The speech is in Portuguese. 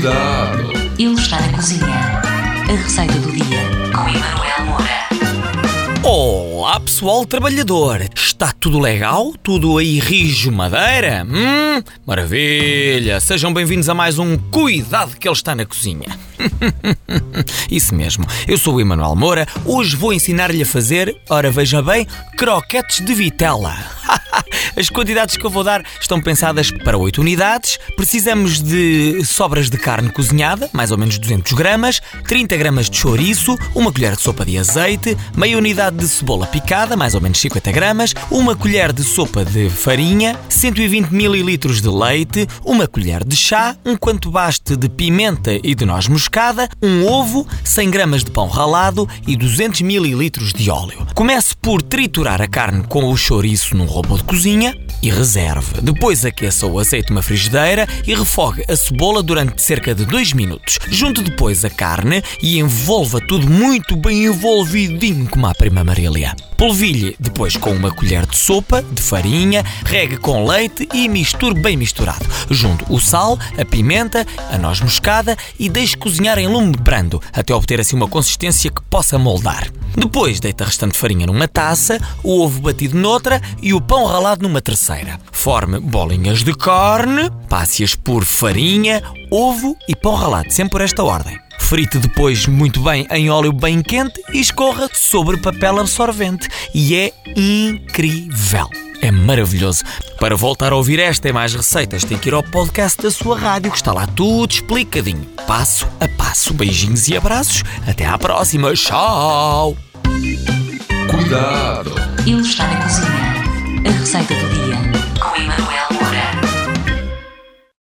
Cuidado! Ele está na cozinha. A receita do dia com Emanuel Moura. Olá pessoal trabalhador, está tudo legal? Tudo aí rijo madeira? Hum, maravilha! Sejam bem-vindos a mais um Cuidado que ele está na cozinha. Isso mesmo, eu sou o Emanuel Moura, hoje vou ensinar-lhe a fazer, ora veja bem, croquetes de vitela. As quantidades que eu vou dar estão pensadas para 8 unidades. Precisamos de sobras de carne cozinhada, mais ou menos 200 gramas, 30 gramas de chouriço, uma colher de sopa de azeite, meia unidade de cebola picada, mais ou menos 50 gramas, uma colher de sopa de farinha, 120 mililitros de leite, uma colher de chá, um quanto baste de pimenta e de noz moscada, um ovo, 100 gramas de pão ralado e 200 mililitros de óleo. Comece por triturar a carne com o chouriço num robô de cozinha e reserve. Depois aqueça o azeite numa frigideira e refogue a cebola durante cerca de 2 minutos. Junte depois a carne e envolva tudo muito bem envolvidinho como a prima Marília. Polvilhe depois com uma colher de sopa de farinha, regue com leite e misture bem misturado. Junte o sal, a pimenta, a noz moscada e deixe cozinhar em lume brando até obter assim uma consistência que possa moldar. Depois deita a restante farinha numa taça, o ovo batido noutra e o pão ralado numa terceira. Forme bolinhas de carne, passe-as por farinha, ovo e pão ralado, sempre por esta ordem. Frite depois muito bem em óleo bem quente e escorra sobre papel absorvente. E é incrível! É maravilhoso. Para voltar a ouvir esta e mais receitas, tem que ir ao podcast da sua rádio, que está lá tudo explicadinho, passo a passo. Beijinhos e abraços. Até à próxima. Tchau! Cuidado! Ele está na cozinha. A receita do dia com Emanuel